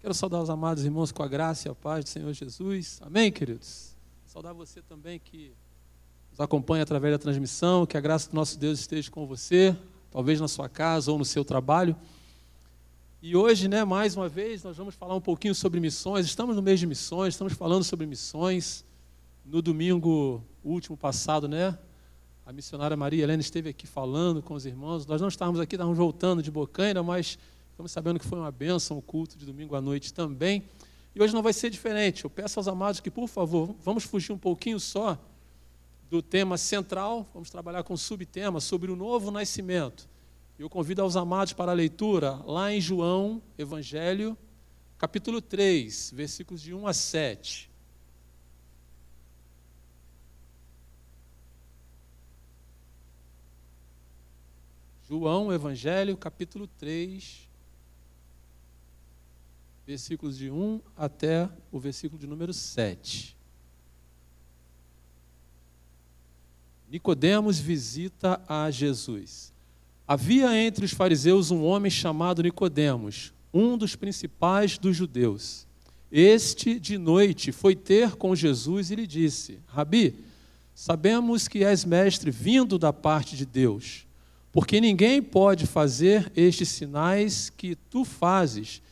Quero saudar os amados irmãos com a graça e a paz do Senhor Jesus. Amém, queridos? Saudar você também que nos acompanha através da transmissão. Que a graça do nosso Deus esteja com você, talvez na sua casa ou no seu trabalho. E hoje, né, mais uma vez, nós vamos falar um pouquinho sobre missões. Estamos no mês de missões, estamos falando sobre missões. No domingo último passado, né, a missionária Maria Helena esteve aqui falando com os irmãos. Nós não estávamos aqui, estávamos voltando de Bocaina, mas Estamos sabendo que foi uma bênção o culto de domingo à noite também. E hoje não vai ser diferente. Eu peço aos amados que, por favor, vamos fugir um pouquinho só do tema central, vamos trabalhar com subtema sobre o novo nascimento. Eu convido aos amados para a leitura lá em João, Evangelho, capítulo 3, versículos de 1 a 7. João, Evangelho, capítulo 3, versículos de 1 até o versículo de número 7. Nicodemos visita a Jesus. Havia entre os fariseus um homem chamado Nicodemos, um dos principais dos judeus. Este de noite foi ter com Jesus e lhe disse: Rabi, sabemos que és mestre vindo da parte de Deus, porque ninguém pode fazer estes sinais que tu fazes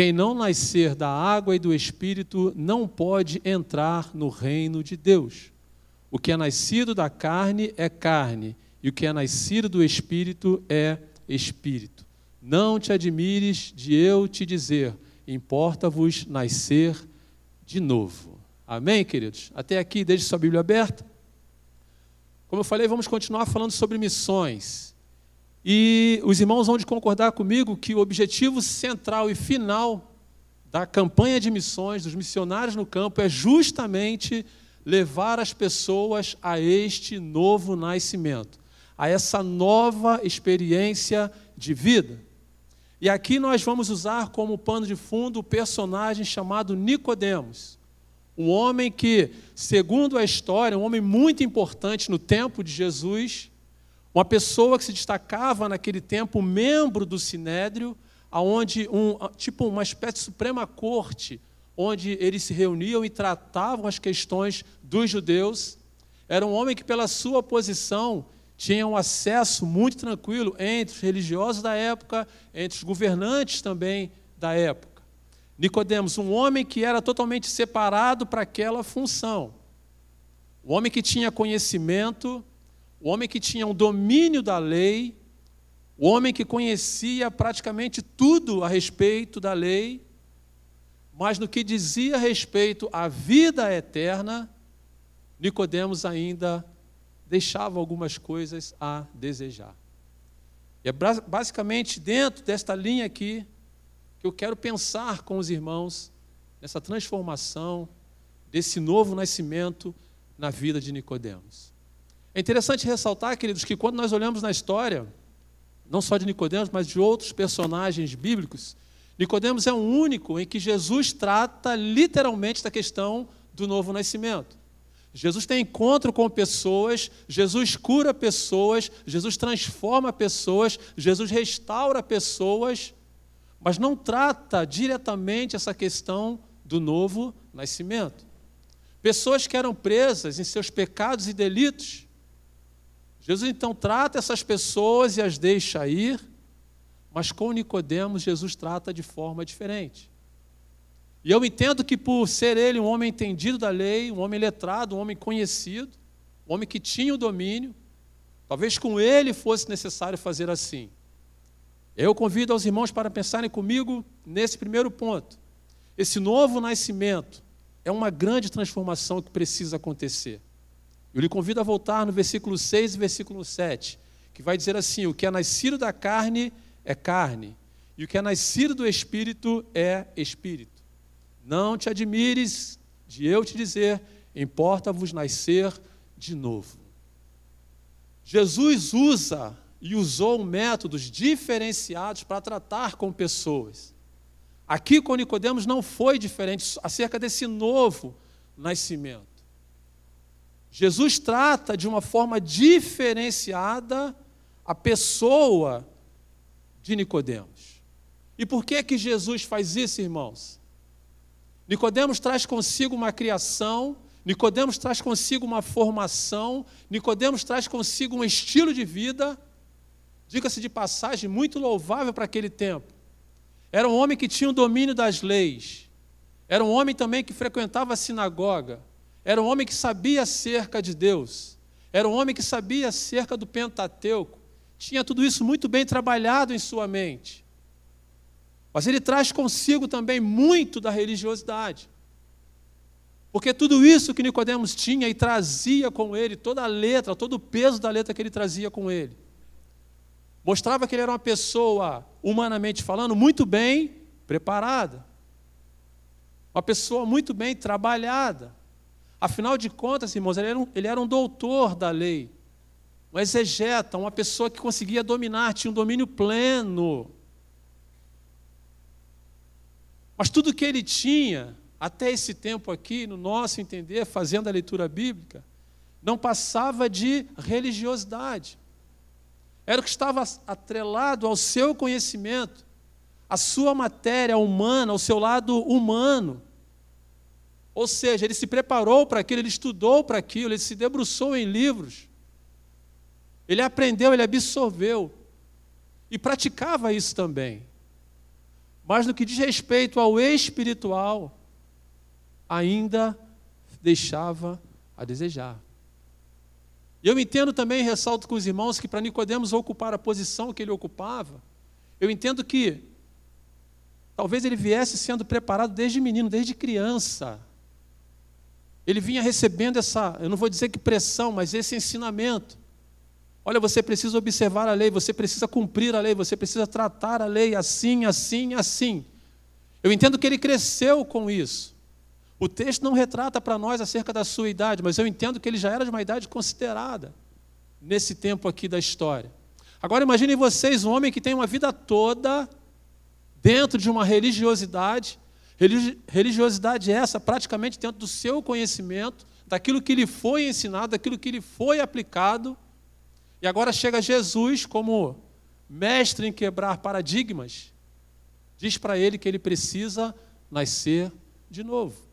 quem não nascer da água e do espírito não pode entrar no reino de Deus. O que é nascido da carne é carne, e o que é nascido do espírito é espírito. Não te admires de eu te dizer, importa-vos nascer de novo. Amém, queridos? Até aqui, deixe sua Bíblia aberta. Como eu falei, vamos continuar falando sobre missões. E os irmãos vão de concordar comigo que o objetivo central e final da campanha de missões, dos missionários no campo, é justamente levar as pessoas a este novo nascimento, a essa nova experiência de vida. E aqui nós vamos usar como pano de fundo o personagem chamado Nicodemos, um homem que, segundo a história, um homem muito importante no tempo de Jesus, uma pessoa que se destacava naquele tempo, membro do Sinédrio, aonde um tipo uma espécie de suprema corte, onde eles se reuniam e tratavam as questões dos judeus. Era um homem que pela sua posição tinha um acesso muito tranquilo entre os religiosos da época, entre os governantes também da época. Nicodemos, um homem que era totalmente separado para aquela função. Um homem que tinha conhecimento, o homem que tinha um domínio da lei, o homem que conhecia praticamente tudo a respeito da lei, mas no que dizia respeito à vida eterna, Nicodemos ainda deixava algumas coisas a desejar. E é basicamente dentro desta linha aqui que eu quero pensar com os irmãos nessa transformação desse novo nascimento na vida de Nicodemos. É interessante ressaltar, queridos, que quando nós olhamos na história, não só de Nicodemos, mas de outros personagens bíblicos, Nicodemos é o único em que Jesus trata literalmente da questão do novo nascimento. Jesus tem encontro com pessoas, Jesus cura pessoas, Jesus transforma pessoas, Jesus restaura pessoas, mas não trata diretamente essa questão do novo nascimento. Pessoas que eram presas em seus pecados e delitos, Jesus então trata essas pessoas e as deixa ir, mas com Nicodemos Jesus trata de forma diferente. E eu entendo que por ser ele um homem entendido da lei, um homem letrado, um homem conhecido, um homem que tinha o domínio, talvez com ele fosse necessário fazer assim. Eu convido aos irmãos para pensarem comigo nesse primeiro ponto. Esse novo nascimento é uma grande transformação que precisa acontecer. Eu lhe convido a voltar no versículo 6 e versículo 7, que vai dizer assim: O que é nascido da carne é carne, e o que é nascido do espírito é espírito. Não te admires de eu te dizer, importa-vos nascer de novo. Jesus usa e usou métodos diferenciados para tratar com pessoas. Aqui com Nicodemos não foi diferente acerca desse novo nascimento. Jesus trata de uma forma diferenciada a pessoa de Nicodemos. E por que que Jesus faz isso, irmãos? Nicodemos traz consigo uma criação, Nicodemos traz consigo uma formação, Nicodemos traz consigo um estilo de vida, diga-se de passagem, muito louvável para aquele tempo. Era um homem que tinha o domínio das leis. Era um homem também que frequentava a sinagoga. Era um homem que sabia acerca de Deus. Era um homem que sabia acerca do Pentateuco. Tinha tudo isso muito bem trabalhado em sua mente. Mas ele traz consigo também muito da religiosidade. Porque tudo isso que Nicodemos tinha e trazia com ele, toda a letra, todo o peso da letra que ele trazia com ele, mostrava que ele era uma pessoa, humanamente falando, muito bem preparada. Uma pessoa muito bem trabalhada. Afinal de contas, irmãos, ele era um, ele era um doutor da lei, um exegeta, uma pessoa que conseguia dominar, tinha um domínio pleno. Mas tudo que ele tinha, até esse tempo aqui, no nosso entender, fazendo a leitura bíblica, não passava de religiosidade. Era o que estava atrelado ao seu conhecimento, à sua matéria humana, ao seu lado humano. Ou seja, ele se preparou para aquilo, ele estudou para aquilo, ele se debruçou em livros. Ele aprendeu, ele absorveu. E praticava isso também. Mas no que diz respeito ao espiritual, ainda deixava a desejar. E eu entendo também, ressalto com os irmãos, que para Nicodemos ocupar a posição que ele ocupava, eu entendo que talvez ele viesse sendo preparado desde menino, desde criança. Ele vinha recebendo essa, eu não vou dizer que pressão, mas esse ensinamento. Olha, você precisa observar a lei, você precisa cumprir a lei, você precisa tratar a lei assim, assim, assim. Eu entendo que ele cresceu com isso. O texto não retrata para nós acerca da sua idade, mas eu entendo que ele já era de uma idade considerada nesse tempo aqui da história. Agora imaginem vocês um homem que tem uma vida toda dentro de uma religiosidade, Religiosidade é essa, praticamente dentro do seu conhecimento, daquilo que lhe foi ensinado, daquilo que lhe foi aplicado. E agora chega Jesus como mestre em quebrar paradigmas. Diz para ele que ele precisa nascer de novo.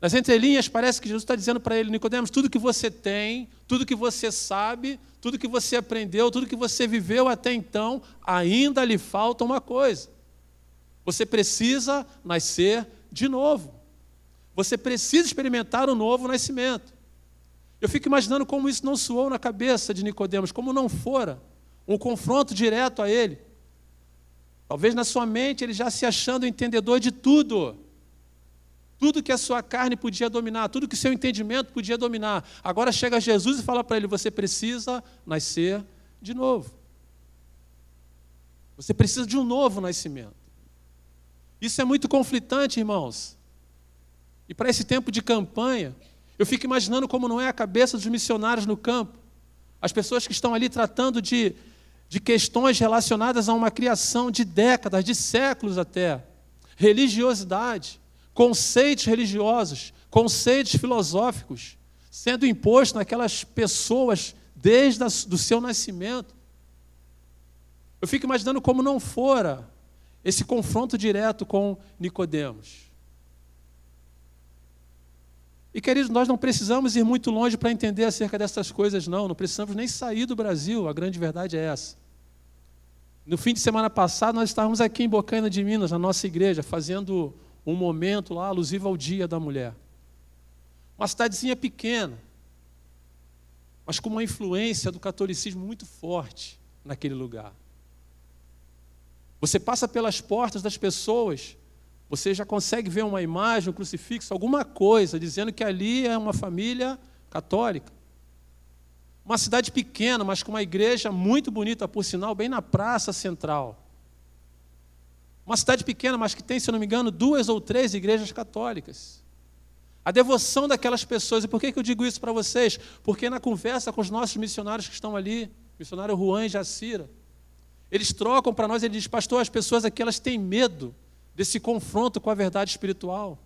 Nas entrelinhas parece que Jesus está dizendo para ele, Nicodemos, tudo que você tem, tudo que você sabe, tudo que você aprendeu, tudo que você viveu até então, ainda lhe falta uma coisa. Você precisa nascer de novo. Você precisa experimentar o um novo nascimento. Eu fico imaginando como isso não soou na cabeça de Nicodemos, como não fora um confronto direto a ele. Talvez na sua mente ele já se achando entendedor de tudo. Tudo que a sua carne podia dominar, tudo que o seu entendimento podia dominar. Agora chega Jesus e fala para ele: você precisa nascer de novo. Você precisa de um novo nascimento. Isso é muito conflitante, irmãos. E para esse tempo de campanha, eu fico imaginando como não é a cabeça dos missionários no campo. As pessoas que estão ali tratando de, de questões relacionadas a uma criação de décadas, de séculos até. Religiosidade, conceitos religiosos, conceitos filosóficos, sendo impostos naquelas pessoas desde o seu nascimento. Eu fico imaginando como não fora esse confronto direto com Nicodemos. E queridos, nós não precisamos ir muito longe para entender acerca dessas coisas, não. Não precisamos nem sair do Brasil, a grande verdade é essa. No fim de semana passado, nós estávamos aqui em Bocaina de Minas, na nossa igreja, fazendo um momento lá alusivo ao Dia da Mulher. Uma cidadezinha pequena, mas com uma influência do catolicismo muito forte naquele lugar. Você passa pelas portas das pessoas, você já consegue ver uma imagem, um crucifixo, alguma coisa, dizendo que ali é uma família católica. Uma cidade pequena, mas com uma igreja muito bonita, por sinal, bem na praça central. Uma cidade pequena, mas que tem, se não me engano, duas ou três igrejas católicas. A devoção daquelas pessoas. E por que eu digo isso para vocês? Porque na conversa com os nossos missionários que estão ali, missionário Juan e Jacira, eles trocam para nós, ele diz, pastor, as pessoas aqui elas têm medo desse confronto com a verdade espiritual.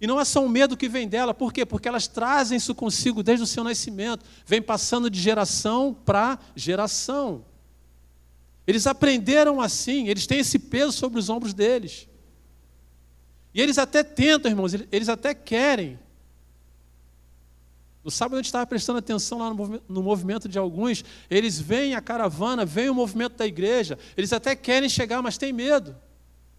E não é só um medo que vem dela, por quê? Porque elas trazem isso consigo desde o seu nascimento, vem passando de geração para geração. Eles aprenderam assim, eles têm esse peso sobre os ombros deles. E eles até tentam, irmãos, eles até querem. No sábado a gente estava prestando atenção lá no movimento de alguns, eles veem a caravana, veem o movimento da igreja, eles até querem chegar, mas têm medo.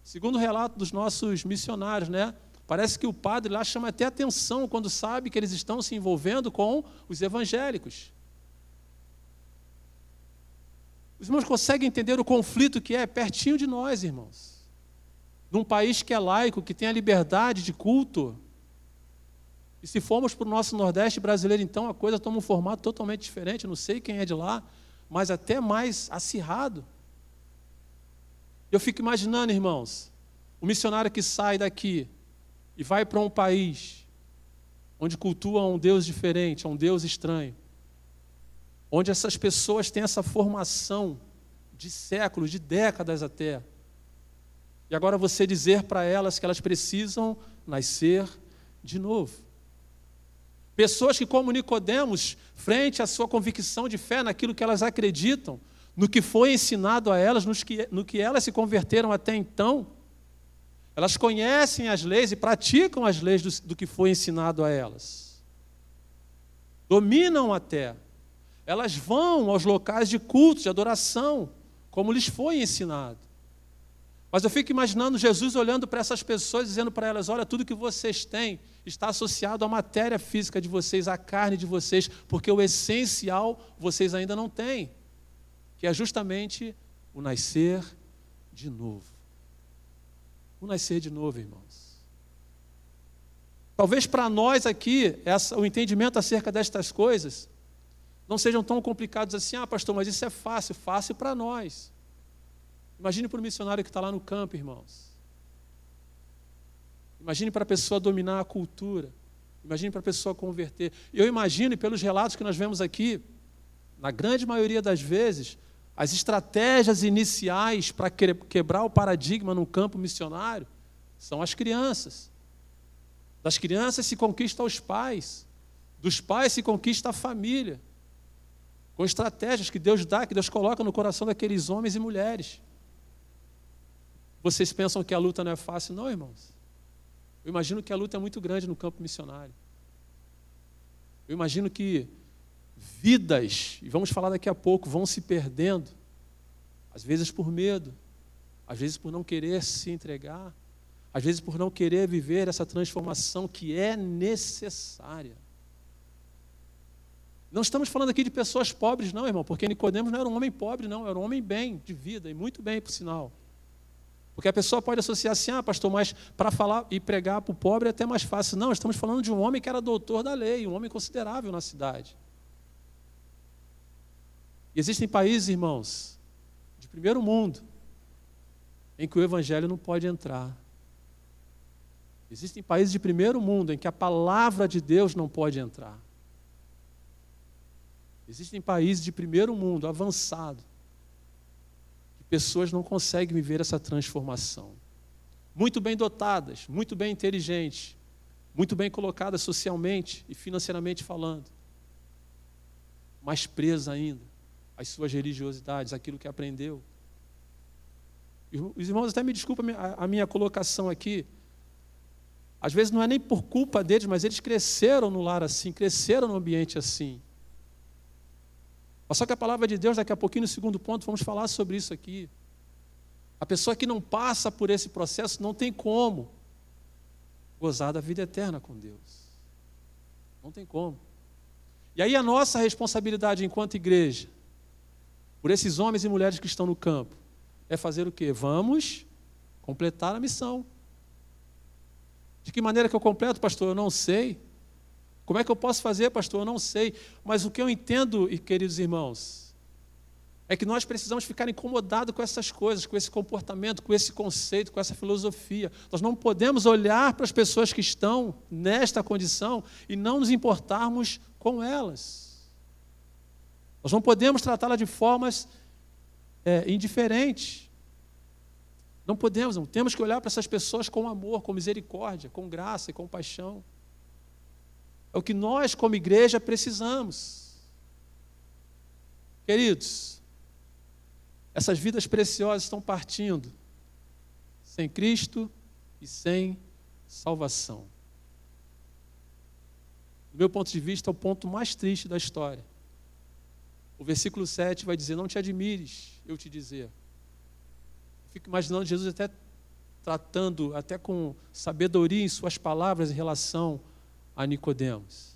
Segundo o relato dos nossos missionários, né? Parece que o padre lá chama até atenção quando sabe que eles estão se envolvendo com os evangélicos. Os irmãos conseguem entender o conflito que é pertinho de nós, irmãos. Num país que é laico, que tem a liberdade de culto. E se formos para o nosso Nordeste brasileiro, então a coisa toma um formato totalmente diferente. Não sei quem é de lá, mas até mais acirrado. Eu fico imaginando, irmãos, o missionário que sai daqui e vai para um país onde cultua um Deus diferente, um Deus estranho, onde essas pessoas têm essa formação de séculos, de décadas até. E agora você dizer para elas que elas precisam nascer de novo. Pessoas que, como Nicodemos, frente à sua convicção de fé naquilo que elas acreditam, no que foi ensinado a elas, no que, no que elas se converteram até então, elas conhecem as leis e praticam as leis do, do que foi ensinado a elas. Dominam até. Elas vão aos locais de culto, de adoração, como lhes foi ensinado. Mas eu fico imaginando Jesus olhando para essas pessoas, dizendo para elas: Olha, tudo que vocês têm está associado à matéria física de vocês, à carne de vocês, porque o essencial vocês ainda não têm, que é justamente o nascer de novo o nascer de novo, irmãos. Talvez para nós aqui, essa, o entendimento acerca destas coisas não sejam tão complicados assim, ah, pastor, mas isso é fácil, fácil para nós. Imagine para o missionário que está lá no campo, irmãos. Imagine para a pessoa dominar a cultura. Imagine para a pessoa converter. Eu imagino, pelos relatos que nós vemos aqui, na grande maioria das vezes, as estratégias iniciais para quebrar o paradigma no campo missionário são as crianças. Das crianças se conquista os pais, dos pais se conquista a família, com estratégias que Deus dá, que Deus coloca no coração daqueles homens e mulheres. Vocês pensam que a luta não é fácil? Não, irmãos. Eu imagino que a luta é muito grande no campo missionário. Eu imagino que vidas, e vamos falar daqui a pouco, vão se perdendo, às vezes por medo, às vezes por não querer se entregar, às vezes por não querer viver essa transformação que é necessária. Não estamos falando aqui de pessoas pobres, não, irmão, porque Nicodemos não era um homem pobre, não, era um homem bem, de vida, e muito bem, por sinal. Porque a pessoa pode associar assim, ah, pastor, mas para falar e pregar para o pobre é até mais fácil. Não, estamos falando de um homem que era doutor da lei, um homem considerável na cidade. E existem países, irmãos, de primeiro mundo, em que o evangelho não pode entrar. Existem países de primeiro mundo em que a palavra de Deus não pode entrar. Existem países de primeiro mundo, avançado, que pessoas não conseguem viver essa transformação. Muito bem dotadas, muito bem inteligentes, muito bem colocadas socialmente e financeiramente falando, mas presas ainda as suas religiosidades, aquilo que aprendeu. Os irmãos até me desculpem a minha colocação aqui. Às vezes não é nem por culpa deles, mas eles cresceram no lar assim, cresceram no ambiente assim. Só que a palavra de Deus, daqui a pouquinho, no segundo ponto, vamos falar sobre isso aqui. A pessoa que não passa por esse processo não tem como gozar da vida eterna com Deus. Não tem como. E aí a nossa responsabilidade enquanto igreja por esses homens e mulheres que estão no campo é fazer o quê? Vamos completar a missão. De que maneira que eu completo, pastor? Eu não sei. Como é que eu posso fazer, pastor? Eu não sei. Mas o que eu entendo, queridos irmãos, é que nós precisamos ficar incomodados com essas coisas, com esse comportamento, com esse conceito, com essa filosofia. Nós não podemos olhar para as pessoas que estão nesta condição e não nos importarmos com elas. Nós não podemos tratá-las de formas é, indiferentes. Não podemos, não. Temos que olhar para essas pessoas com amor, com misericórdia, com graça e compaixão. É o que nós, como igreja, precisamos. Queridos, essas vidas preciosas estão partindo sem Cristo e sem salvação. Do meu ponto de vista, é o ponto mais triste da história. O versículo 7 vai dizer: Não te admires, eu te dizer. fico imaginando Jesus até tratando, até com sabedoria em suas palavras em relação a Nicodemos.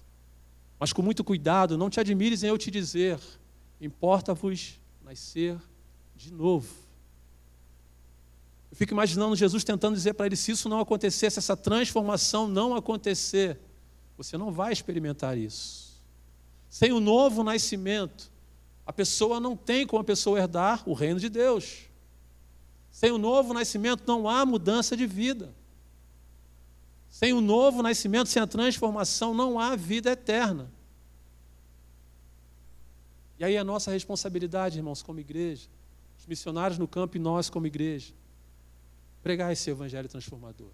Mas com muito cuidado, não te admires em eu te dizer, importa-vos nascer de novo. Eu fico imaginando Jesus tentando dizer para ele: se isso não acontecer, se essa transformação não acontecer, você não vai experimentar isso. Sem o novo nascimento, a pessoa não tem como a pessoa herdar o reino de Deus. Sem o novo nascimento, não há mudança de vida. Sem o novo nascimento, sem a transformação, não há vida eterna. E aí a nossa responsabilidade, irmãos, como igreja, os missionários no campo e nós como igreja, pregar esse evangelho transformador.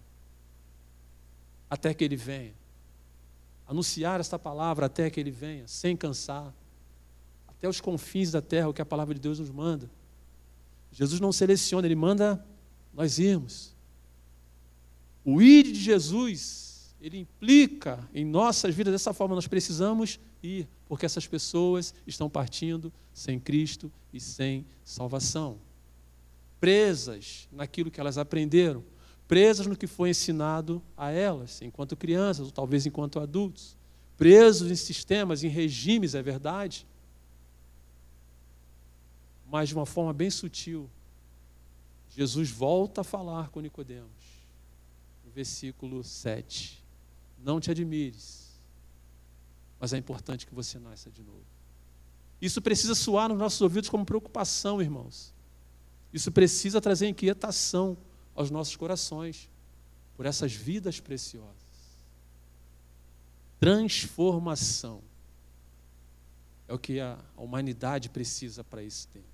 Até que ele venha. Anunciar esta palavra até que ele venha, sem cansar. Até os confins da terra, o que a palavra de Deus nos manda. Jesus não seleciona, ele manda nós irmos. O ir de Jesus, ele implica em nossas vidas dessa forma, nós precisamos ir, porque essas pessoas estão partindo sem Cristo e sem salvação. Presas naquilo que elas aprenderam, presas no que foi ensinado a elas, enquanto crianças, ou talvez enquanto adultos, presos em sistemas, em regimes, é verdade, mas de uma forma bem sutil. Jesus volta a falar com Nicodemos, versículo 7. Não te admires, mas é importante que você nasça de novo. Isso precisa soar nos nossos ouvidos como preocupação, irmãos. Isso precisa trazer inquietação aos nossos corações por essas vidas preciosas. Transformação é o que a humanidade precisa para esse tempo.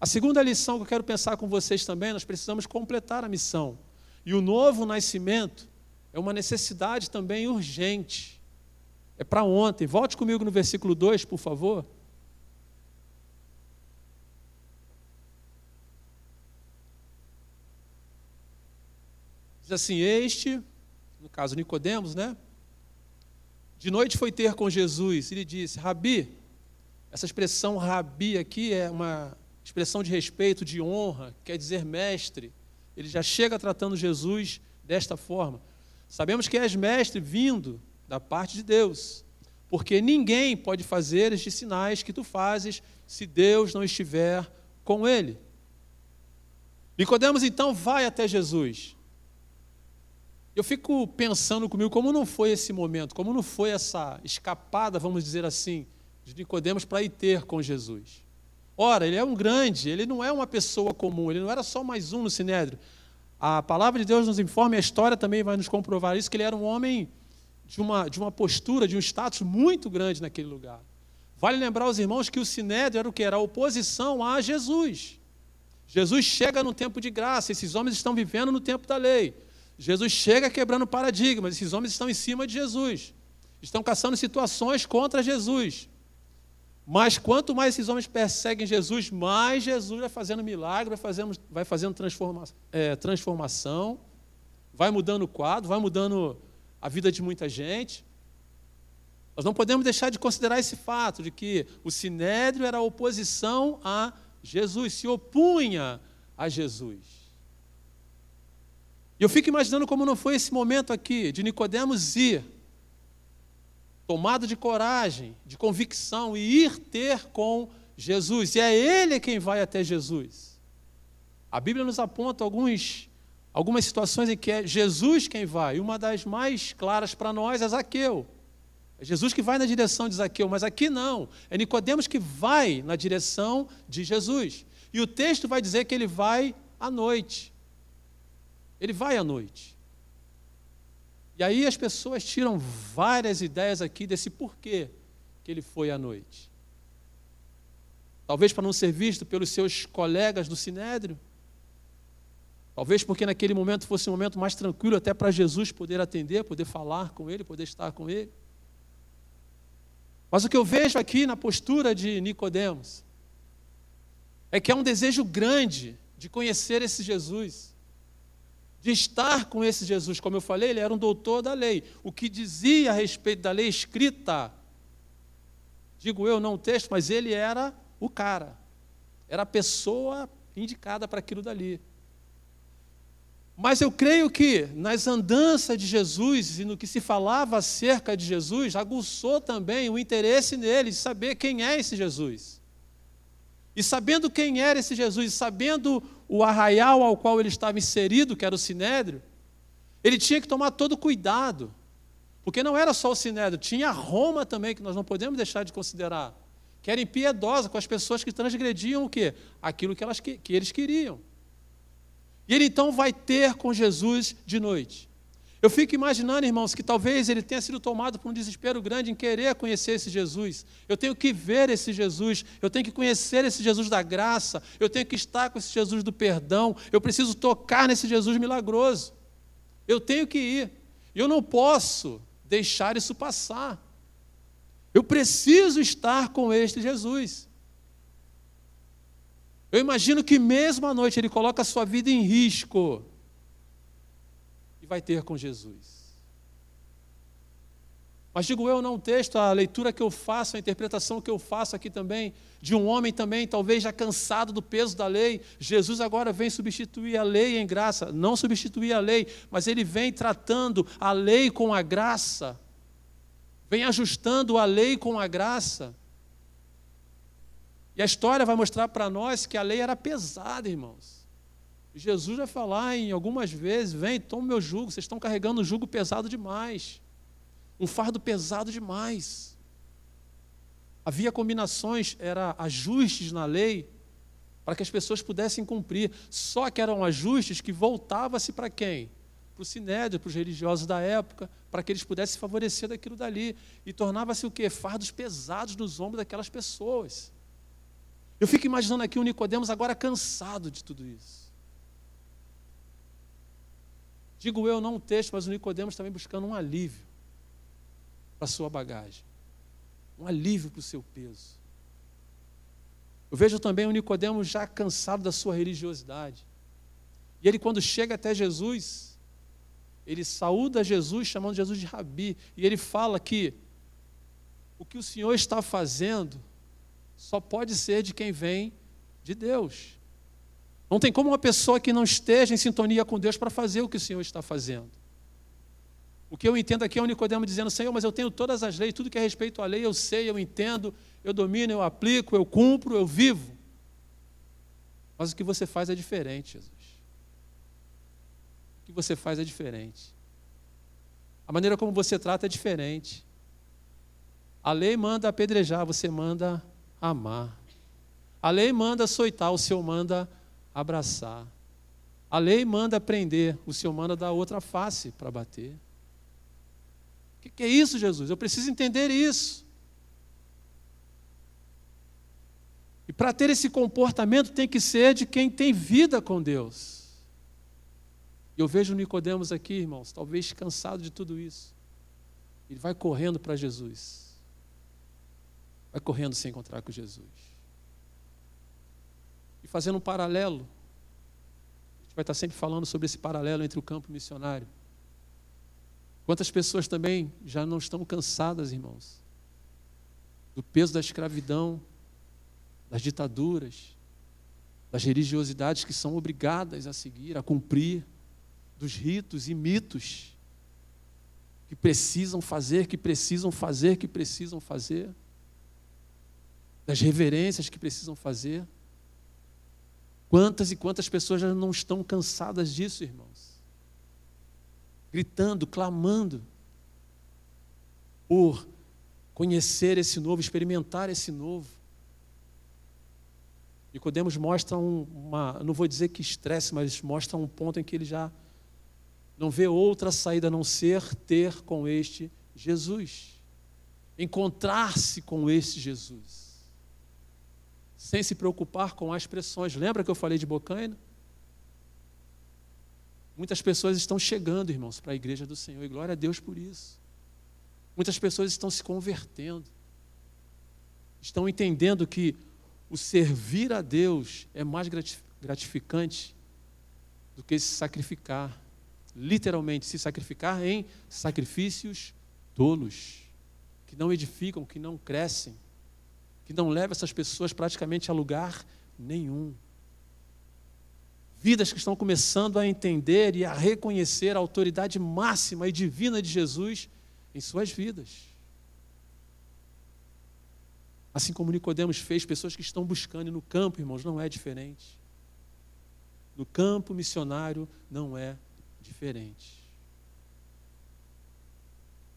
A segunda lição que eu quero pensar com vocês também, nós precisamos completar a missão. E o novo nascimento é uma necessidade também urgente. É para ontem. Volte comigo no versículo 2, por favor. Diz assim: Este, no caso Nicodemos, né? De noite foi ter com Jesus e lhe disse: Rabi, essa expressão rabi aqui é uma expressão de respeito, de honra, quer dizer mestre. Ele já chega tratando Jesus desta forma. Sabemos que és mestre vindo da parte de Deus, porque ninguém pode fazer estes sinais que tu fazes se Deus não estiver com ele. Nicodemos então vai até Jesus. Eu fico pensando comigo como não foi esse momento, como não foi essa escapada, vamos dizer assim, de Nicodemos para ir ter com Jesus. Ora, ele é um grande, ele não é uma pessoa comum, ele não era só mais um no Sinédrio. A palavra de Deus nos informa, e a história também vai nos comprovar isso, que ele era um homem de uma, de uma postura, de um status muito grande naquele lugar. Vale lembrar aos irmãos que o Sinédrio era o que? Era a oposição a Jesus. Jesus chega no tempo de graça, esses homens estão vivendo no tempo da lei. Jesus chega quebrando paradigmas, esses homens estão em cima de Jesus, estão caçando situações contra Jesus. Mas quanto mais esses homens perseguem Jesus, mais Jesus vai fazendo milagre, vai fazendo, vai fazendo transforma, é, transformação, vai mudando o quadro, vai mudando a vida de muita gente. Nós não podemos deixar de considerar esse fato de que o sinédrio era a oposição a Jesus, se opunha a Jesus. E eu fico imaginando como não foi esse momento aqui de Nicodemos ir, tomado de coragem, de convicção, e ir ter com Jesus. E é ele quem vai até Jesus. A Bíblia nos aponta alguns, algumas situações em que é Jesus quem vai. E uma das mais claras para nós é Zaqueu. É Jesus que vai na direção de Zaqueu, mas aqui não. É Nicodemos que vai na direção de Jesus. E o texto vai dizer que ele vai à noite. Ele vai à noite. E aí as pessoas tiram várias ideias aqui desse porquê que ele foi à noite. Talvez para não ser visto pelos seus colegas do sinédrio. Talvez porque naquele momento fosse um momento mais tranquilo até para Jesus poder atender, poder falar com ele, poder estar com ele. Mas o que eu vejo aqui na postura de Nicodemos é que há um desejo grande de conhecer esse Jesus, de estar com esse Jesus. Como eu falei, ele era um doutor da lei. O que dizia a respeito da lei escrita, digo eu, não o texto, mas ele era o cara, era a pessoa indicada para aquilo dali. Mas eu creio que nas andanças de Jesus e no que se falava acerca de Jesus, aguçou também o interesse nele de saber quem é esse Jesus. E sabendo quem era esse Jesus, e sabendo o arraial ao qual ele estava inserido, que era o sinédrio, ele tinha que tomar todo cuidado. Porque não era só o sinédrio, tinha Roma também, que nós não podemos deixar de considerar, que era impiedosa com as pessoas que transgrediam o quê? Aquilo que, elas, que eles queriam. E ele então vai ter com Jesus de noite. Eu fico imaginando, irmãos, que talvez ele tenha sido tomado por um desespero grande em querer conhecer esse Jesus. Eu tenho que ver esse Jesus, eu tenho que conhecer esse Jesus da graça, eu tenho que estar com esse Jesus do perdão, eu preciso tocar nesse Jesus milagroso. Eu tenho que ir. Eu não posso deixar isso passar. Eu preciso estar com este Jesus. Eu imagino que mesmo à noite ele coloca a sua vida em risco vai ter com Jesus. Mas digo eu, não o texto, a leitura que eu faço, a interpretação que eu faço aqui também, de um homem também, talvez já cansado do peso da lei, Jesus agora vem substituir a lei em graça, não substituir a lei, mas ele vem tratando a lei com a graça, vem ajustando a lei com a graça. E a história vai mostrar para nós que a lei era pesada, irmãos. Jesus vai falar em algumas vezes: vem, toma meu jugo, vocês estão carregando um jugo pesado demais. Um fardo pesado demais. Havia combinações, era ajustes na lei para que as pessoas pudessem cumprir. Só que eram ajustes que voltava-se para quem? Para o sinédrio, para os religiosos da época, para que eles pudessem favorecer daquilo dali. E tornava-se o quê? Fardos pesados nos ombros daquelas pessoas. Eu fico imaginando aqui o Nicodemos agora cansado de tudo isso. Digo eu, não o texto, mas o Nicodemos também buscando um alívio para a sua bagagem. Um alívio para o seu peso. Eu vejo também o Nicodemos já cansado da sua religiosidade. E ele, quando chega até Jesus, ele saúda Jesus, chamando Jesus de Rabi, e ele fala que o que o Senhor está fazendo só pode ser de quem vem de Deus. Não tem como uma pessoa que não esteja em sintonia com Deus para fazer o que o Senhor está fazendo. O que eu entendo aqui é o Nicodemo dizendo, Senhor, mas eu tenho todas as leis, tudo que é respeito à lei, eu sei, eu entendo, eu domino, eu aplico, eu cumpro, eu vivo. Mas o que você faz é diferente, Jesus. O que você faz é diferente. A maneira como você trata é diferente. A lei manda apedrejar, você manda amar. A lei manda açoitar, o Senhor manda abraçar. A lei manda prender, o Senhor manda dar outra face para bater. O que, que é isso, Jesus? Eu preciso entender isso. E para ter esse comportamento tem que ser de quem tem vida com Deus. Eu vejo Nicodemos aqui, irmãos, talvez cansado de tudo isso. Ele vai correndo para Jesus vai correndo se encontrar com Jesus. E fazendo um paralelo, a gente vai estar sempre falando sobre esse paralelo entre o campo missionário. Quantas pessoas também já não estão cansadas, irmãos, do peso da escravidão, das ditaduras, das religiosidades que são obrigadas a seguir, a cumprir, dos ritos e mitos que precisam fazer, que precisam fazer, que precisam fazer das reverências que precisam fazer. Quantas e quantas pessoas já não estão cansadas disso, irmãos? Gritando, clamando por conhecer esse novo, experimentar esse novo. Nicodemos mostra um, uma, não vou dizer que estresse, mas mostra um ponto em que ele já não vê outra saída a não ser ter com este Jesus. Encontrar-se com este Jesus. Sem se preocupar com as pressões. Lembra que eu falei de Bocaina? Muitas pessoas estão chegando, irmãos, para a igreja do Senhor, e glória a Deus por isso. Muitas pessoas estão se convertendo, estão entendendo que o servir a Deus é mais gratificante do que se sacrificar literalmente se sacrificar em sacrifícios tolos, que não edificam, que não crescem, que não levam essas pessoas praticamente a lugar nenhum. Vidas que estão começando a entender e a reconhecer a autoridade máxima e divina de Jesus em suas vidas. Assim como Nicodemos fez, pessoas que estão buscando e no campo, irmãos, não é diferente. No campo missionário não é diferente.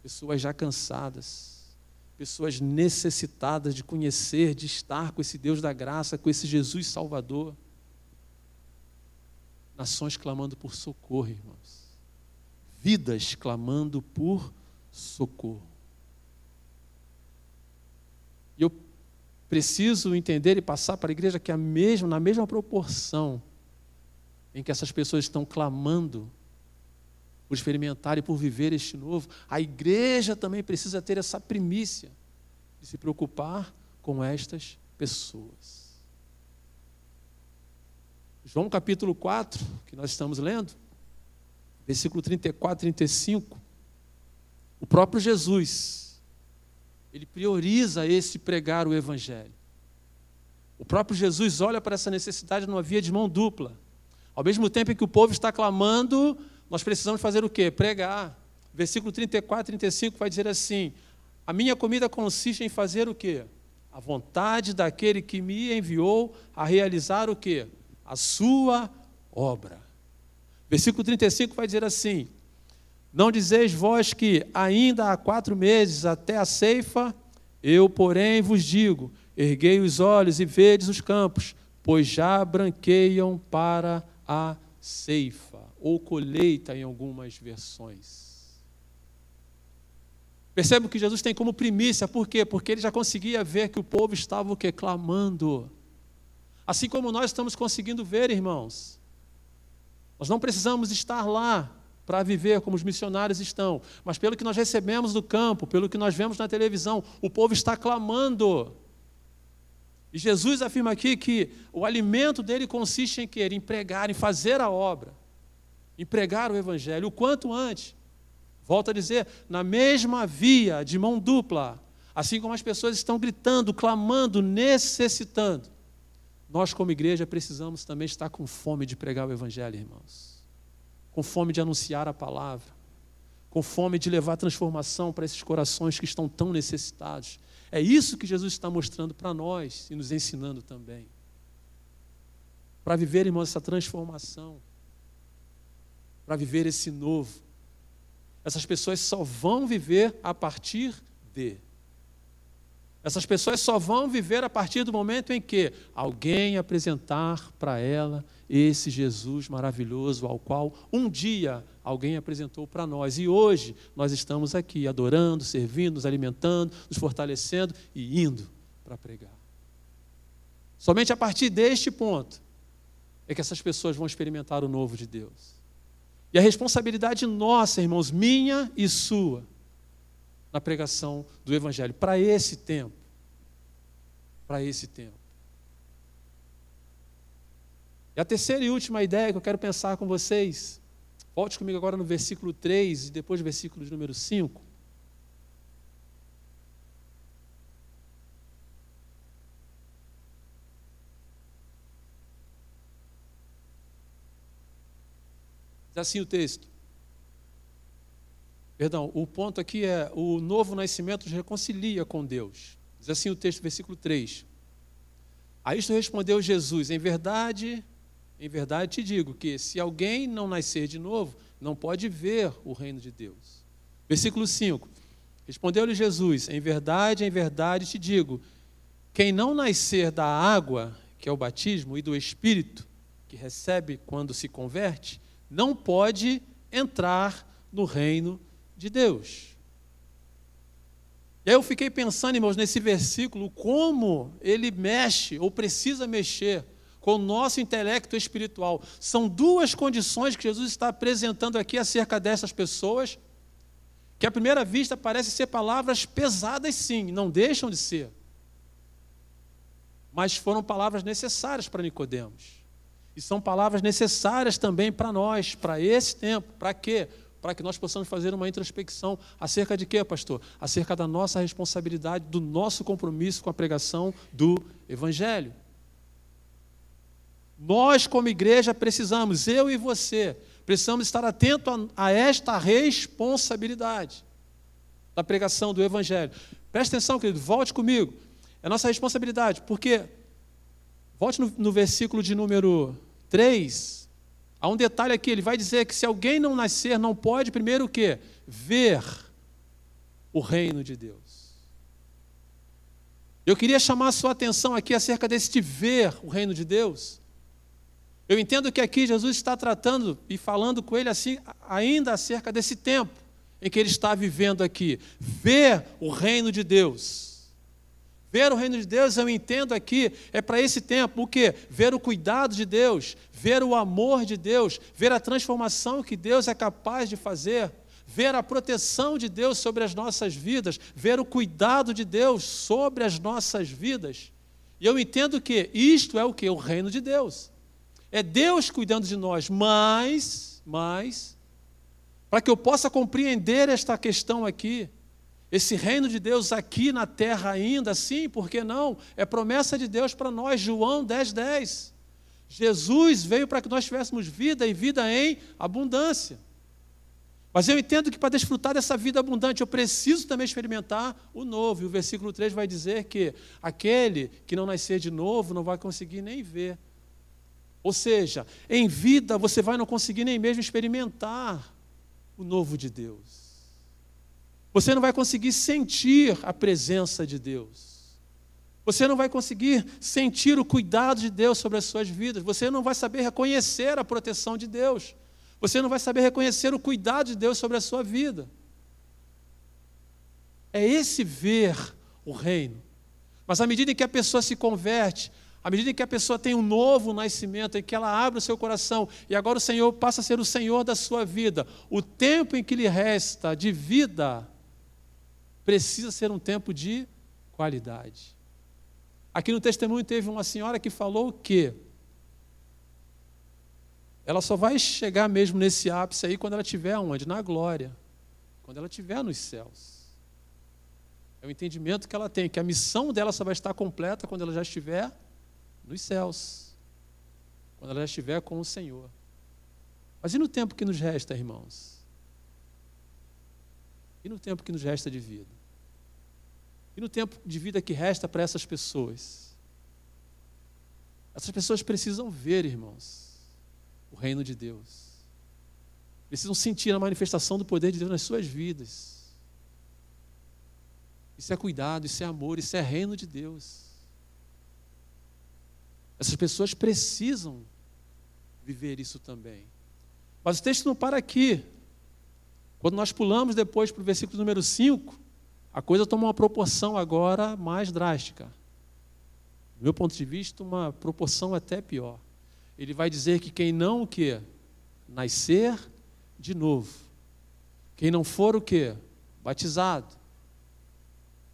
Pessoas já cansadas, pessoas necessitadas de conhecer, de estar com esse Deus da graça, com esse Jesus Salvador. Nações clamando por socorro, irmãos. Vidas clamando por socorro. E eu preciso entender e passar para a igreja que a mesma, na mesma proporção em que essas pessoas estão clamando por experimentar e por viver este novo, a igreja também precisa ter essa primícia de se preocupar com estas pessoas. João capítulo 4, que nós estamos lendo, versículo 34, 35, o próprio Jesus, ele prioriza esse pregar o evangelho. O próprio Jesus olha para essa necessidade numa via de mão dupla. Ao mesmo tempo em que o povo está clamando nós precisamos fazer o quê? Pregar. Versículo 34, 35 vai dizer assim: A minha comida consiste em fazer o quê? A vontade daquele que me enviou a realizar o quê? A sua obra. Versículo 35 vai dizer assim: Não dizeis vós que ainda há quatro meses até a ceifa, eu, porém, vos digo: erguei os olhos e vedes os campos, pois já branqueiam para a ceifa ou colheita em algumas versões. Percebe que Jesus tem como primícia, por quê? Porque ele já conseguia ver que o povo estava o quê? Clamando. Assim como nós estamos conseguindo ver, irmãos. Nós não precisamos estar lá para viver como os missionários estão, mas pelo que nós recebemos do campo, pelo que nós vemos na televisão, o povo está clamando. E Jesus afirma aqui que o alimento dele consiste em querer Em pregar, em fazer a obra em pregar o Evangelho o quanto antes. Volto a dizer, na mesma via de mão dupla, assim como as pessoas estão gritando, clamando, necessitando, nós, como igreja, precisamos também estar com fome de pregar o Evangelho, irmãos, com fome de anunciar a palavra, com fome de levar transformação para esses corações que estão tão necessitados. É isso que Jesus está mostrando para nós e nos ensinando também. Para viver, irmãos, essa transformação para viver esse novo. Essas pessoas só vão viver a partir de. Essas pessoas só vão viver a partir do momento em que alguém apresentar para ela esse Jesus maravilhoso ao qual um dia alguém apresentou para nós. E hoje nós estamos aqui adorando, servindo, nos alimentando, nos fortalecendo e indo para pregar. Somente a partir deste ponto é que essas pessoas vão experimentar o novo de Deus. E a responsabilidade nossa, irmãos, minha e sua, na pregação do Evangelho, para esse tempo. Para esse tempo. E a terceira e última ideia que eu quero pensar com vocês, volte comigo agora no versículo 3 e depois no versículo de número 5. Diz assim o texto. Perdão, o ponto aqui é: o novo nascimento nos reconcilia com Deus. Diz assim o texto, versículo 3. A isto respondeu Jesus: Em verdade, em verdade te digo que se alguém não nascer de novo, não pode ver o reino de Deus. Versículo 5. Respondeu-lhe Jesus: Em verdade, em verdade te digo: quem não nascer da água, que é o batismo, e do Espírito, que recebe quando se converte, não pode entrar no reino de Deus. E aí eu fiquei pensando, irmãos, nesse versículo, como ele mexe, ou precisa mexer, com o nosso intelecto espiritual. São duas condições que Jesus está apresentando aqui acerca dessas pessoas, que à primeira vista parecem ser palavras pesadas, sim, não deixam de ser. Mas foram palavras necessárias para Nicodemos. E são palavras necessárias também para nós, para esse tempo. Para quê? Para que nós possamos fazer uma introspecção acerca de quê, pastor? Acerca da nossa responsabilidade, do nosso compromisso com a pregação do Evangelho. Nós, como igreja, precisamos, eu e você, precisamos estar atentos a, a esta responsabilidade da pregação do Evangelho. Preste atenção, querido, volte comigo. É nossa responsabilidade, porque, volte no, no versículo de número 3, há um detalhe aqui, ele vai dizer que se alguém não nascer, não pode primeiro o quê? Ver o reino de Deus. Eu queria chamar a sua atenção aqui acerca desse ver o reino de Deus. Eu entendo que aqui Jesus está tratando e falando com ele assim, ainda acerca desse tempo em que ele está vivendo aqui. Ver o reino de Deus. Ver o reino de Deus, eu entendo aqui, é para esse tempo o quê? Ver o cuidado de Deus, ver o amor de Deus, ver a transformação que Deus é capaz de fazer, ver a proteção de Deus sobre as nossas vidas, ver o cuidado de Deus sobre as nossas vidas. E eu entendo que isto é o que? O reino de Deus. É Deus cuidando de nós, mas, mas, para que eu possa compreender esta questão aqui, esse reino de Deus aqui na terra ainda, sim, por que não? É promessa de Deus para nós, João 10, 10. Jesus veio para que nós tivéssemos vida e vida em abundância. Mas eu entendo que para desfrutar dessa vida abundante, eu preciso também experimentar o novo. E o versículo 3 vai dizer que aquele que não nascer de novo não vai conseguir nem ver ou seja, em vida você vai não conseguir nem mesmo experimentar o novo de Deus. Você não vai conseguir sentir a presença de Deus. Você não vai conseguir sentir o cuidado de Deus sobre as suas vidas. Você não vai saber reconhecer a proteção de Deus. Você não vai saber reconhecer o cuidado de Deus sobre a sua vida. É esse ver o reino. Mas à medida em que a pessoa se converte, à medida que a pessoa tem um novo nascimento, em que ela abre o seu coração e agora o Senhor passa a ser o Senhor da sua vida, o tempo em que lhe resta de vida precisa ser um tempo de qualidade. Aqui no testemunho teve uma senhora que falou que ela só vai chegar mesmo nesse ápice aí quando ela estiver onde? Na glória. Quando ela estiver nos céus. É o entendimento que ela tem, que a missão dela só vai estar completa quando ela já estiver nos céus, quando ela já estiver com o Senhor. Mas e no tempo que nos resta, irmãos? E no tempo que nos resta de vida? E no tempo de vida que resta para essas pessoas? Essas pessoas precisam ver, irmãos, o reino de Deus. Precisam sentir a manifestação do poder de Deus nas suas vidas. Isso é cuidado, isso é amor, isso é reino de Deus. Essas pessoas precisam viver isso também. Mas o texto não para aqui. Quando nós pulamos depois para o versículo número 5, a coisa toma uma proporção agora mais drástica. Do meu ponto de vista, uma proporção até pior. Ele vai dizer que quem não o quê? Nascer de novo. Quem não for o quê? Batizado.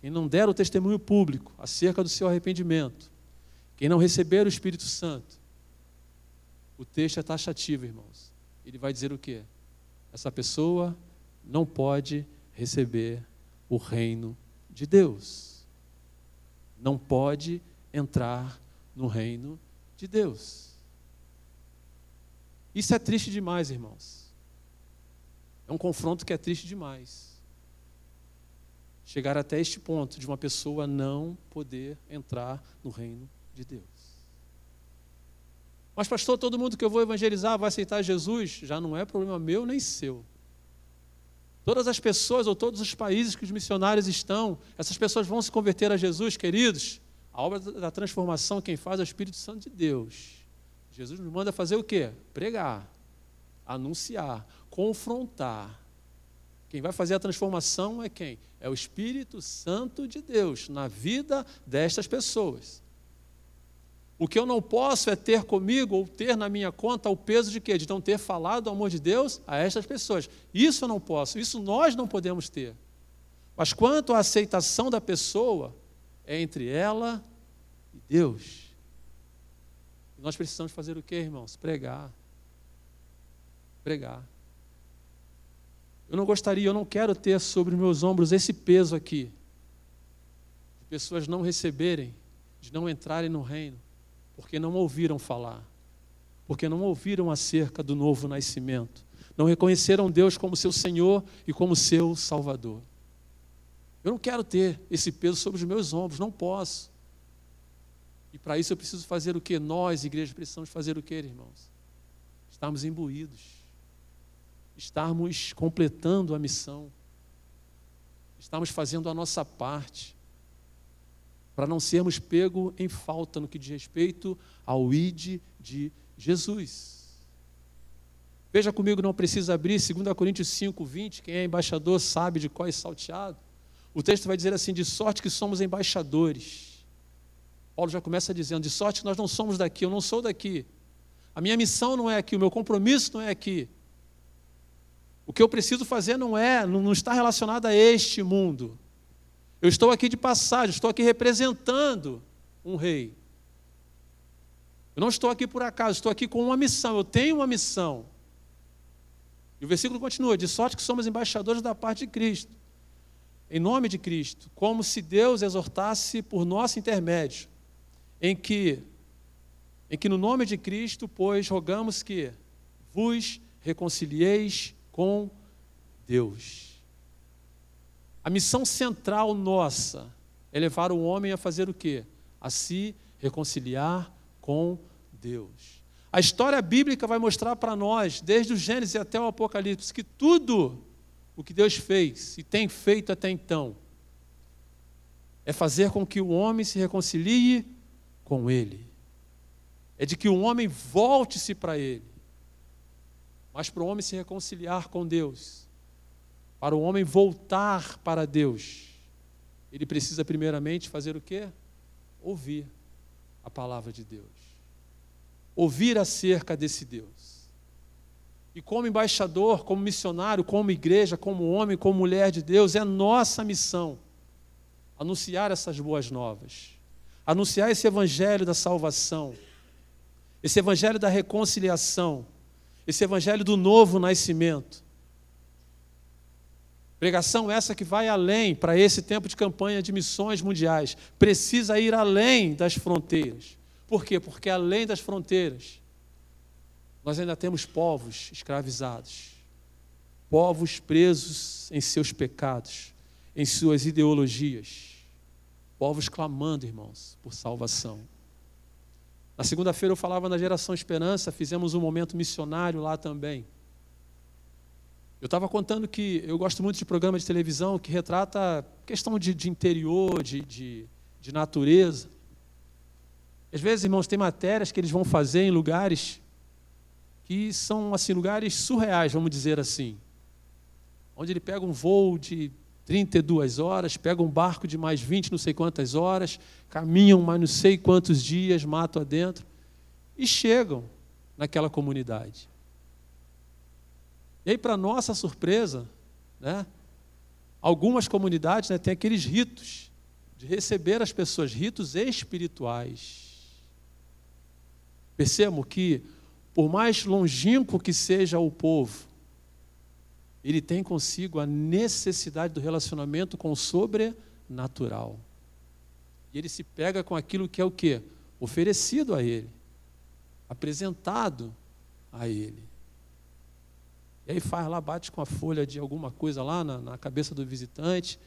Quem não der o testemunho público acerca do seu arrependimento quem não receber o Espírito Santo, o texto é taxativo, irmãos. Ele vai dizer o quê? Essa pessoa não pode receber o reino de Deus. Não pode entrar no reino de Deus. Isso é triste demais, irmãos. É um confronto que é triste demais. Chegar até este ponto de uma pessoa não poder entrar no reino de Deus. Mas, pastor, todo mundo que eu vou evangelizar vai aceitar Jesus? Já não é problema meu nem seu. Todas as pessoas ou todos os países que os missionários estão, essas pessoas vão se converter a Jesus, queridos. A obra da transformação, quem faz é o Espírito Santo de Deus. Jesus nos manda fazer o quê? Pregar, anunciar, confrontar. Quem vai fazer a transformação é quem? É o Espírito Santo de Deus na vida destas pessoas. O que eu não posso é ter comigo ou ter na minha conta o peso de quê? De não ter falado o amor de Deus a estas pessoas. Isso eu não posso, isso nós não podemos ter. Mas quanto à aceitação da pessoa, é entre ela e Deus. Nós precisamos fazer o quê, irmãos? Pregar. Pregar. Eu não gostaria, eu não quero ter sobre meus ombros esse peso aqui, de pessoas não receberem, de não entrarem no reino porque não ouviram falar, porque não ouviram acerca do novo nascimento, não reconheceram Deus como seu Senhor e como seu Salvador. Eu não quero ter esse peso sobre os meus ombros, não posso. E para isso eu preciso fazer o que? Nós, igreja, precisamos fazer o que, irmãos? Estarmos imbuídos, estarmos completando a missão, estarmos fazendo a nossa parte para não sermos pego em falta no que diz respeito ao ID de Jesus. Veja comigo, não precisa abrir, 2 Coríntios 5, 20, quem é embaixador sabe de qual é salteado. O texto vai dizer assim: de sorte que somos embaixadores. Paulo já começa dizendo: de sorte que nós não somos daqui, eu não sou daqui. A minha missão não é aqui, o meu compromisso não é aqui. O que eu preciso fazer não é, não está relacionado a este mundo. Eu estou aqui de passagem, estou aqui representando um rei. Eu não estou aqui por acaso, estou aqui com uma missão, eu tenho uma missão. E o versículo continua: de sorte que somos embaixadores da parte de Cristo, em nome de Cristo, como se Deus exortasse por nosso intermédio, em que, em que no nome de Cristo, pois, rogamos que vos reconcilieis com Deus. A missão central nossa é levar o homem a fazer o quê? A se reconciliar com Deus. A história bíblica vai mostrar para nós, desde o Gênesis até o Apocalipse, que tudo o que Deus fez e tem feito até então é fazer com que o homem se reconcilie com Ele. É de que o homem volte-se para Ele. Mas para o homem se reconciliar com Deus, para o homem voltar para Deus, ele precisa primeiramente fazer o quê? Ouvir a palavra de Deus. Ouvir acerca desse Deus. E como embaixador, como missionário, como igreja, como homem, como mulher de Deus, é nossa missão anunciar essas boas novas. Anunciar esse evangelho da salvação. Esse evangelho da reconciliação. Esse evangelho do novo nascimento Pregação essa que vai além para esse tempo de campanha de missões mundiais. Precisa ir além das fronteiras. Por quê? Porque além das fronteiras, nós ainda temos povos escravizados, povos presos em seus pecados, em suas ideologias, povos clamando, irmãos, por salvação. Na segunda-feira eu falava na Geração Esperança, fizemos um momento missionário lá também. Eu estava contando que eu gosto muito de programa de televisão que retrata questão de, de interior, de, de, de natureza. Às vezes, irmãos, tem matérias que eles vão fazer em lugares que são assim lugares surreais, vamos dizer assim. Onde ele pega um voo de 32 horas, pega um barco de mais 20 não sei quantas horas, caminham mais não sei quantos dias, mato adentro, e chegam naquela comunidade. E aí, para nossa surpresa, né, algumas comunidades né, têm aqueles ritos de receber as pessoas, ritos espirituais. Percebam que, por mais longínquo que seja o povo, ele tem consigo a necessidade do relacionamento com o sobrenatural. E ele se pega com aquilo que é o que? Oferecido a ele, apresentado a ele. E aí faz lá, bate com a folha de alguma coisa lá na, na cabeça do visitante.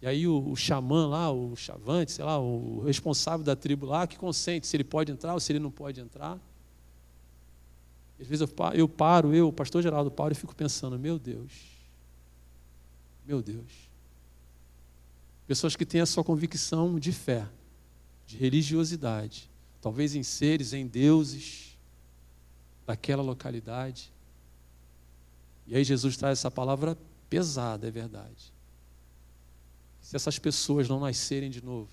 E aí o, o xamã lá, o chavante, sei lá, o responsável da tribo lá, que consente se ele pode entrar ou se ele não pode entrar. Às vezes eu, eu paro, eu, o pastor Geraldo paro e fico pensando, meu Deus, Meu Deus. Pessoas que têm a sua convicção de fé, de religiosidade, talvez em seres, em deuses daquela localidade. E aí Jesus traz essa palavra pesada, é verdade. Se essas pessoas não nascerem de novo,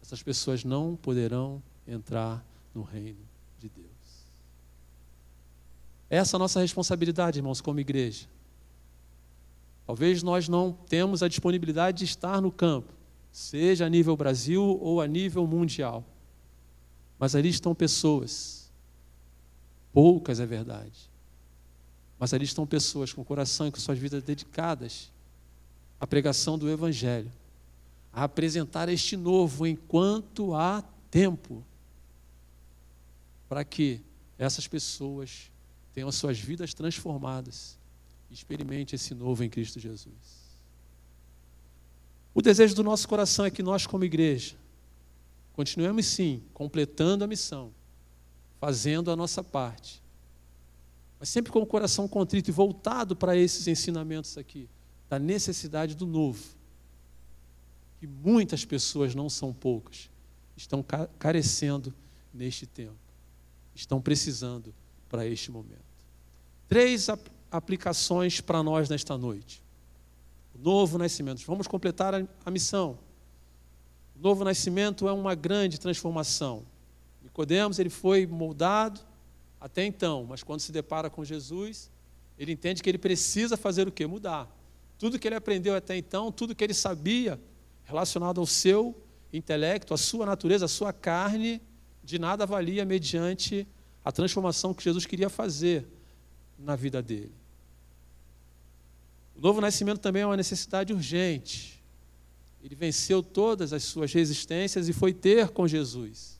essas pessoas não poderão entrar no reino de Deus. Essa é a nossa responsabilidade, irmãos, como igreja. Talvez nós não temos a disponibilidade de estar no campo, seja a nível Brasil ou a nível mundial. Mas ali estão pessoas, poucas é verdade, mas ali estão pessoas com coração e com suas vidas dedicadas à pregação do Evangelho, a apresentar este novo enquanto há tempo, para que essas pessoas tenham suas vidas transformadas e experimente esse novo em Cristo Jesus. O desejo do nosso coração é que nós, como igreja, continuemos sim completando a missão, fazendo a nossa parte, mas sempre com o coração contrito e voltado para esses ensinamentos aqui, da necessidade do novo. Que muitas pessoas, não são poucas, estão carecendo neste tempo, estão precisando para este momento. Três aplicações para nós nesta noite. O novo nascimento. Vamos completar a, a missão. O novo nascimento é uma grande transformação. Nicodemos, ele foi moldado até então, mas quando se depara com Jesus, ele entende que ele precisa fazer o quê? Mudar. Tudo que ele aprendeu até então, tudo que ele sabia relacionado ao seu intelecto, à sua natureza, à sua carne, de nada valia mediante a transformação que Jesus queria fazer na vida dele. O novo nascimento também é uma necessidade urgente. Ele venceu todas as suas resistências e foi ter com Jesus.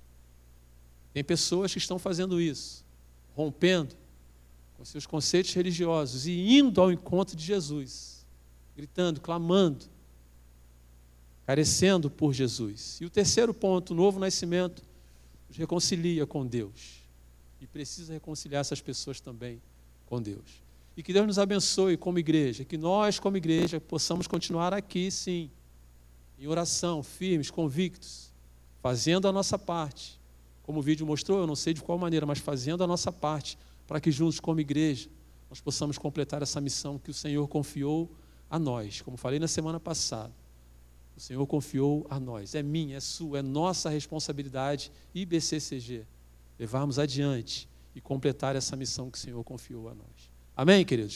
Tem pessoas que estão fazendo isso, rompendo com seus conceitos religiosos e indo ao encontro de Jesus, gritando, clamando, carecendo por Jesus. E o terceiro ponto, o novo nascimento, nos reconcilia com Deus. E precisa reconciliar essas pessoas também com Deus. E que Deus nos abençoe como igreja, que nós, como igreja, possamos continuar aqui, sim, em oração, firmes, convictos, fazendo a nossa parte. Como o vídeo mostrou, eu não sei de qual maneira, mas fazendo a nossa parte, para que juntos, como igreja, nós possamos completar essa missão que o Senhor confiou a nós. Como falei na semana passada, o Senhor confiou a nós. É minha, é sua, é nossa responsabilidade, IBCCG, levarmos adiante e completar essa missão que o Senhor confiou a nós. Amém, queridos?